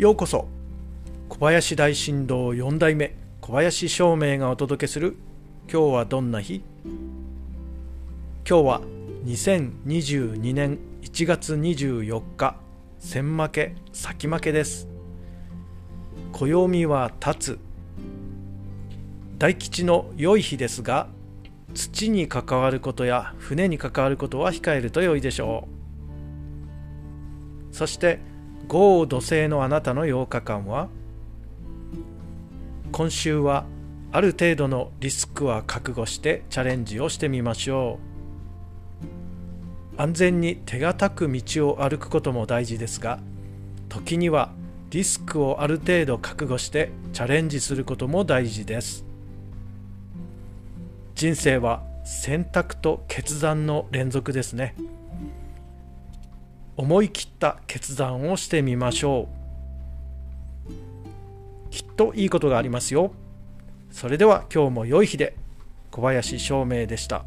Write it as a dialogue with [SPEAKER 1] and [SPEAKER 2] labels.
[SPEAKER 1] ようこそ。小林大震動4代目小林照明がお届けする今日はどんな日？今日は2022年1月24日千負け先負けです。暦は立つ。大吉の良い日ですが土に関わることや船に関わることは控えると良いでしょう。そして豪土星のあなたの8日間は今週はある程度のリスクは覚悟してチャレンジをしてみましょう。安全に手堅く道を歩くことも大事ですが時にはリスクをある程度覚悟してチャレンジすることも大事です。人生は選択と決断の連続ですね。思い切った決断をしてみましょう。きっといいことがありますよ。それでは今日も良い日で。小林照明でした。